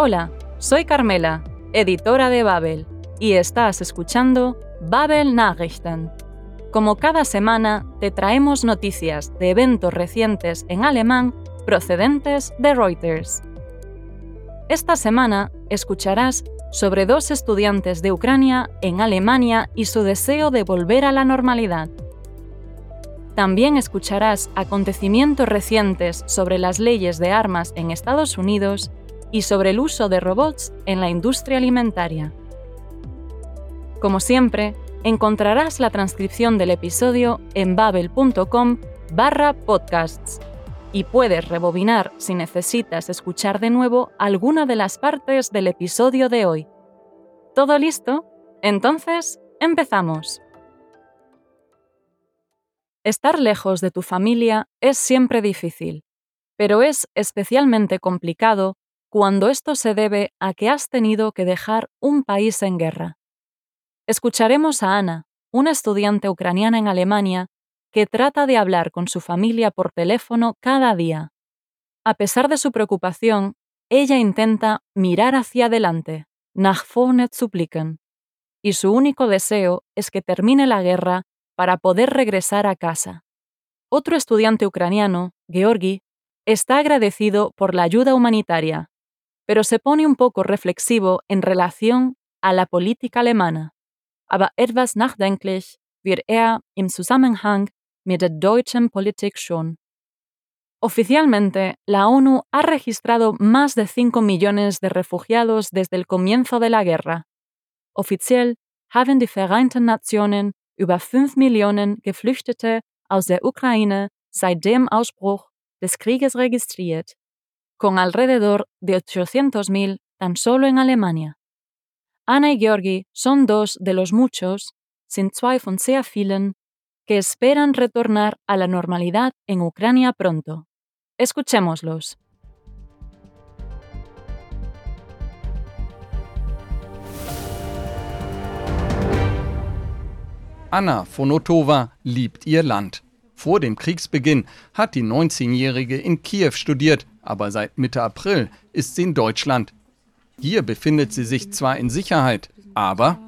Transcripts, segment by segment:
Hola, soy Carmela, editora de Babel, y estás escuchando Babel Nachrichten. Como cada semana, te traemos noticias de eventos recientes en alemán procedentes de Reuters. Esta semana escucharás sobre dos estudiantes de Ucrania en Alemania y su deseo de volver a la normalidad. También escucharás acontecimientos recientes sobre las leyes de armas en Estados Unidos y sobre el uso de robots en la industria alimentaria. Como siempre, encontrarás la transcripción del episodio en babel.com barra podcasts y puedes rebobinar si necesitas escuchar de nuevo alguna de las partes del episodio de hoy. ¿Todo listo? Entonces, empezamos. Estar lejos de tu familia es siempre difícil, pero es especialmente complicado cuando esto se debe a que has tenido que dejar un país en guerra. Escucharemos a Ana, una estudiante ucraniana en Alemania, que trata de hablar con su familia por teléfono cada día. A pesar de su preocupación, ella intenta mirar hacia adelante, nach vorne zu y su único deseo es que termine la guerra para poder regresar a casa. Otro estudiante ucraniano, Georgi, está agradecido por la ayuda humanitaria, pero se pone un poco reflexivo en relación a la política alemana. Aber etwas nachdenklich wird er im Zusammenhang mit der deutschen Politik schon. Oficialmente, la ONU ha registrado más de 5 millones de refugiados desde el comienzo de la guerra. Offiziell haben die Vereinten Nationen über 5 Millionen Geflüchtete aus der Ukraine seit dem Ausbruch des Krieges registriert, con alrededor de 800.000 tan solo en Alemania. Ana y Georgi son dos de los muchos, sin zwei von sehr vielen, que esperan retornar a la normalidad en Ucrania pronto. Escuchémoslos. Anna Fonotova liebt ihr Land. Vor dem Kriegsbeginn hat die 19-Jährige in Kiew studiert, aber seit Mitte April ist sie in Deutschland. Hier befindet sie sich zwar in Sicherheit, aber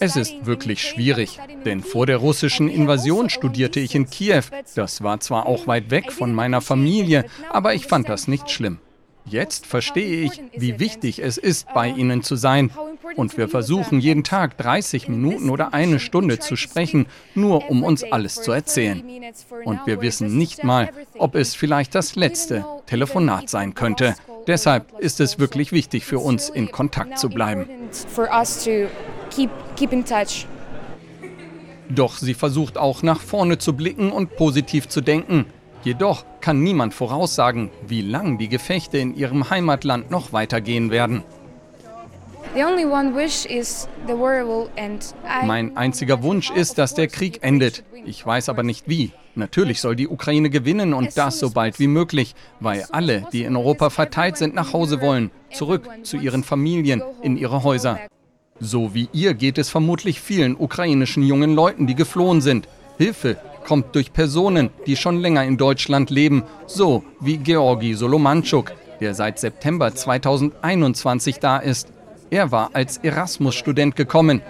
es ist wirklich schwierig, denn vor der russischen Invasion studierte ich in Kiew. Das war zwar auch weit weg von meiner Familie, aber ich fand das nicht schlimm. Jetzt verstehe ich, wie wichtig es ist, bei Ihnen zu sein. Und wir versuchen jeden Tag 30 Minuten oder eine Stunde zu sprechen, nur um uns alles zu erzählen. Und wir wissen nicht mal, ob es vielleicht das letzte Telefonat sein könnte. Deshalb ist es wirklich wichtig für uns, in Kontakt zu bleiben. Doch sie versucht auch nach vorne zu blicken und positiv zu denken. Jedoch kann niemand voraussagen, wie lang die Gefechte in ihrem Heimatland noch weitergehen werden. Mein einziger Wunsch ist, dass der Krieg endet. Ich weiß aber nicht wie. Natürlich soll die Ukraine gewinnen und das so bald wie möglich, weil alle, die in Europa verteilt sind, nach Hause wollen, zurück zu ihren Familien, in ihre Häuser. So wie ihr geht es vermutlich vielen ukrainischen jungen Leuten, die geflohen sind. Hilfe kommt durch Personen, die schon länger in Deutschland leben, so wie Georgi Solomanchuk, der seit September 2021 da ist. Er war als Erasmus-Student gekommen.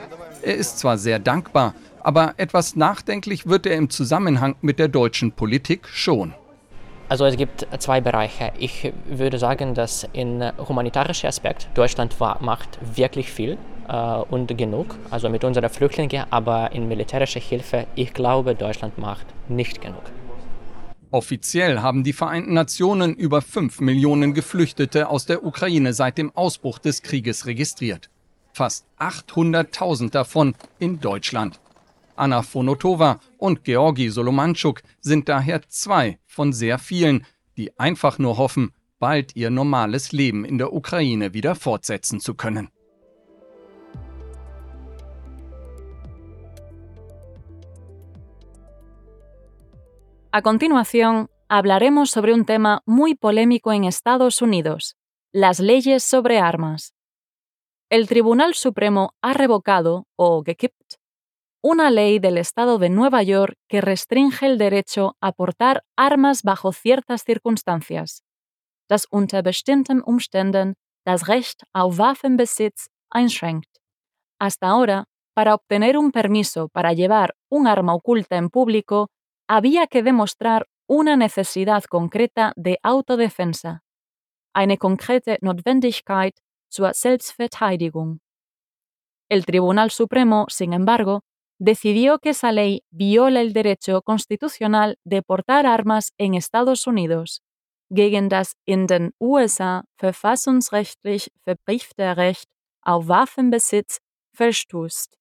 Er ist zwar sehr dankbar, aber etwas nachdenklich wird er im Zusammenhang mit der deutschen Politik schon. Also es gibt zwei Bereiche. Ich würde sagen, dass in humanitarischer Aspekt Deutschland macht wirklich viel äh, und genug, also mit unseren Flüchtlingen, aber in militärischer Hilfe, ich glaube, Deutschland macht nicht genug. Offiziell haben die Vereinten Nationen über 5 Millionen Geflüchtete aus der Ukraine seit dem Ausbruch des Krieges registriert. Fast 800.000 davon in Deutschland. Anna Fonotova und Georgi Solomanchuk sind daher zwei von sehr vielen, die einfach nur hoffen, bald ihr normales Leben in der Ukraine wieder fortsetzen zu können. A continuación, hablaremos sobre un tema muy polémico en Estados Unidos, las leyes sobre armas. El Tribunal Supremo ha revocado, o gekippt, una ley del estado de Nueva York que restringe el derecho a portar armas bajo ciertas circunstancias, das unter bestimmten Umständen das Recht auf Waffenbesitz einschränkt. Hasta ahora, para obtener un permiso para llevar un arma oculta en público, había que demostrar una necesidad concreta de autodefensa, eine konkrete Notwendigkeit zur Selbstverteidigung. El Tribunal Supremo, sin embargo, decidió que esa ley viola el derecho constitucional de portar armas en Estados Unidos, gegen das in den USA verfassungsrechtlich verbriefte Recht auf Waffenbesitz verstößt.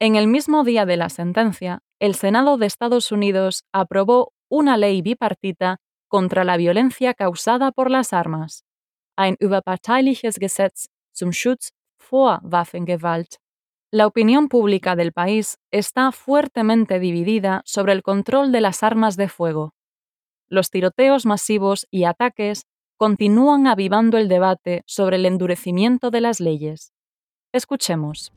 En el mismo día de la sentencia, el Senado de Estados Unidos aprobó una ley bipartita contra la violencia causada por las armas, ein überparteiliches Gesetz zum Schutz vor Waffengewalt. La opinión pública del país está fuertemente dividida sobre el control de las armas de fuego. Los tiroteos masivos y ataques continúan avivando el debate sobre el endurecimiento de las leyes. Escuchemos.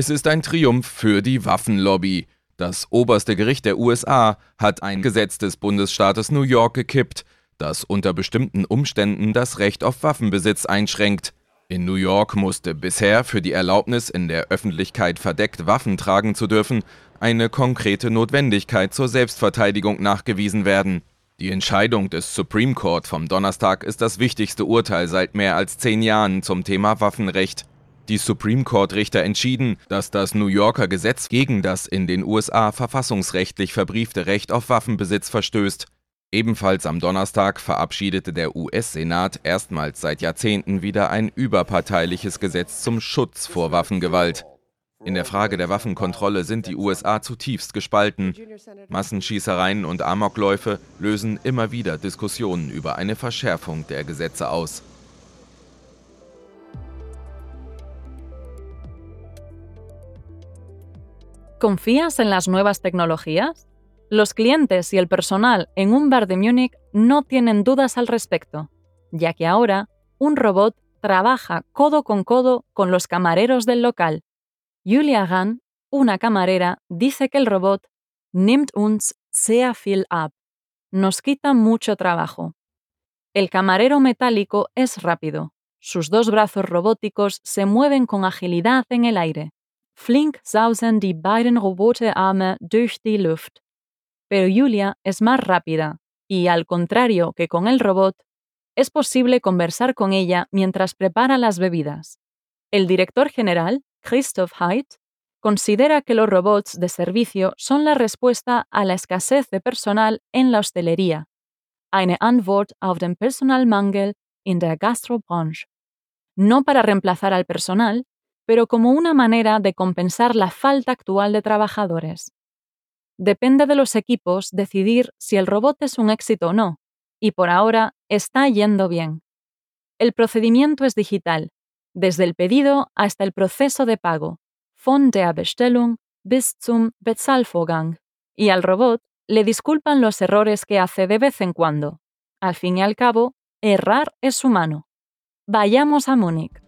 Es ist ein Triumph für die Waffenlobby. Das oberste Gericht der USA hat ein Gesetz des Bundesstaates New York gekippt, das unter bestimmten Umständen das Recht auf Waffenbesitz einschränkt. In New York musste bisher für die Erlaubnis, in der Öffentlichkeit verdeckt Waffen tragen zu dürfen, eine konkrete Notwendigkeit zur Selbstverteidigung nachgewiesen werden. Die Entscheidung des Supreme Court vom Donnerstag ist das wichtigste Urteil seit mehr als zehn Jahren zum Thema Waffenrecht die Supreme Court-Richter entschieden, dass das New Yorker Gesetz gegen das in den USA verfassungsrechtlich verbriefte Recht auf Waffenbesitz verstößt. Ebenfalls am Donnerstag verabschiedete der US-Senat erstmals seit Jahrzehnten wieder ein überparteiliches Gesetz zum Schutz vor Waffengewalt. In der Frage der Waffenkontrolle sind die USA zutiefst gespalten. Massenschießereien und Amokläufe lösen immer wieder Diskussionen über eine Verschärfung der Gesetze aus. ¿Confías en las nuevas tecnologías? Los clientes y el personal en un bar de Múnich no tienen dudas al respecto, ya que ahora un robot trabaja codo con codo con los camareros del local. Julia Gahn, una camarera, dice que el robot nimmt uns sehr viel ab, nos quita mucho trabajo. El camarero metálico es rápido, sus dos brazos robóticos se mueven con agilidad en el aire. Flink sausen die beiden Roboterarme durch die Luft. Pero Julia es más rápida y, al contrario que con el robot, es posible conversar con ella mientras prepara las bebidas. El director general, Christoph Haidt, considera que los robots de servicio son la respuesta a la escasez de personal en la hostelería, eine Antwort auf den Personalmangel in der Gastrobranche. No para reemplazar al personal, pero como una manera de compensar la falta actual de trabajadores. Depende de los equipos decidir si el robot es un éxito o no, y por ahora está yendo bien. El procedimiento es digital, desde el pedido hasta el proceso de pago, von der Bestellung bis zum Bezahlvorgang, y al robot le disculpan los errores que hace de vez en cuando. Al fin y al cabo, errar es humano. Vayamos a Múnich.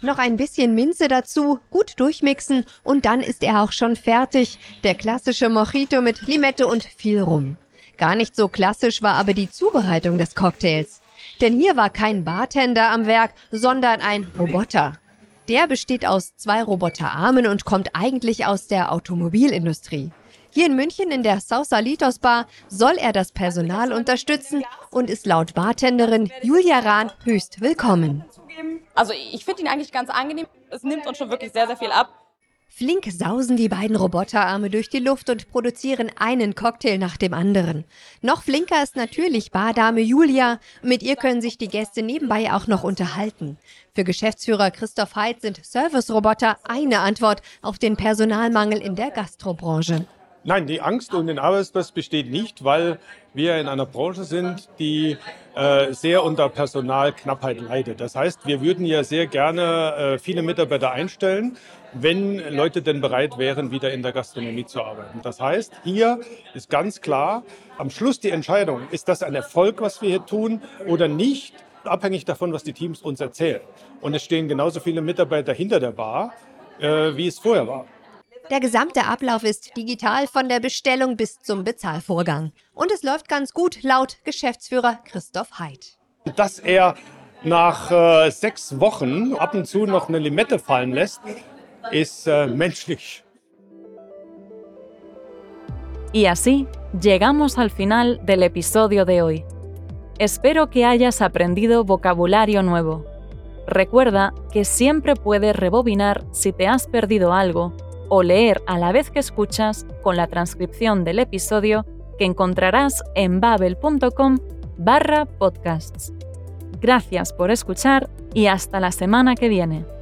Noch ein bisschen Minze dazu, gut durchmixen und dann ist er auch schon fertig. Der klassische Mojito mit Limette und viel Rum. Gar nicht so klassisch war aber die Zubereitung des Cocktails. Denn hier war kein Bartender am Werk, sondern ein Roboter. Der besteht aus zwei Roboterarmen und kommt eigentlich aus der Automobilindustrie. Hier in München in der Sausalitos Bar soll er das Personal unterstützen und ist laut Bartenderin Julia Rahn höchst willkommen. Also ich finde ihn eigentlich ganz angenehm. Es nimmt uns schon wirklich sehr, sehr viel ab. Flink sausen die beiden Roboterarme durch die Luft und produzieren einen Cocktail nach dem anderen. Noch flinker ist natürlich Bardame Julia. Mit ihr können sich die Gäste nebenbei auch noch unterhalten. Für Geschäftsführer Christoph Heid sind Service-Roboter eine Antwort auf den Personalmangel in der Gastrobranche. Nein, die Angst um den Arbeitsplatz besteht nicht, weil wir in einer Branche sind, die äh, sehr unter Personalknappheit leidet. Das heißt, wir würden ja sehr gerne äh, viele Mitarbeiter einstellen, wenn Leute denn bereit wären, wieder in der Gastronomie zu arbeiten. Das heißt, hier ist ganz klar, am Schluss die Entscheidung, ist das ein Erfolg, was wir hier tun oder nicht, abhängig davon, was die Teams uns erzählen. Und es stehen genauso viele Mitarbeiter hinter der Bar, äh, wie es vorher war. Der gesamte Ablauf ist digital von der Bestellung bis zum Bezahlvorgang. Und es läuft ganz gut, laut Geschäftsführer Christoph Heid. Dass er nach äh, sechs Wochen ab und zu noch eine Limette fallen lässt, ist äh, menschlich. Y así llegamos al final del episodio de hoy. Espero que hayas aprendido vocabulario nuevo. Recuerda que siempre puedes rebobinar si te has perdido algo o leer a la vez que escuchas con la transcripción del episodio que encontrarás en babel.com barra podcasts. Gracias por escuchar y hasta la semana que viene.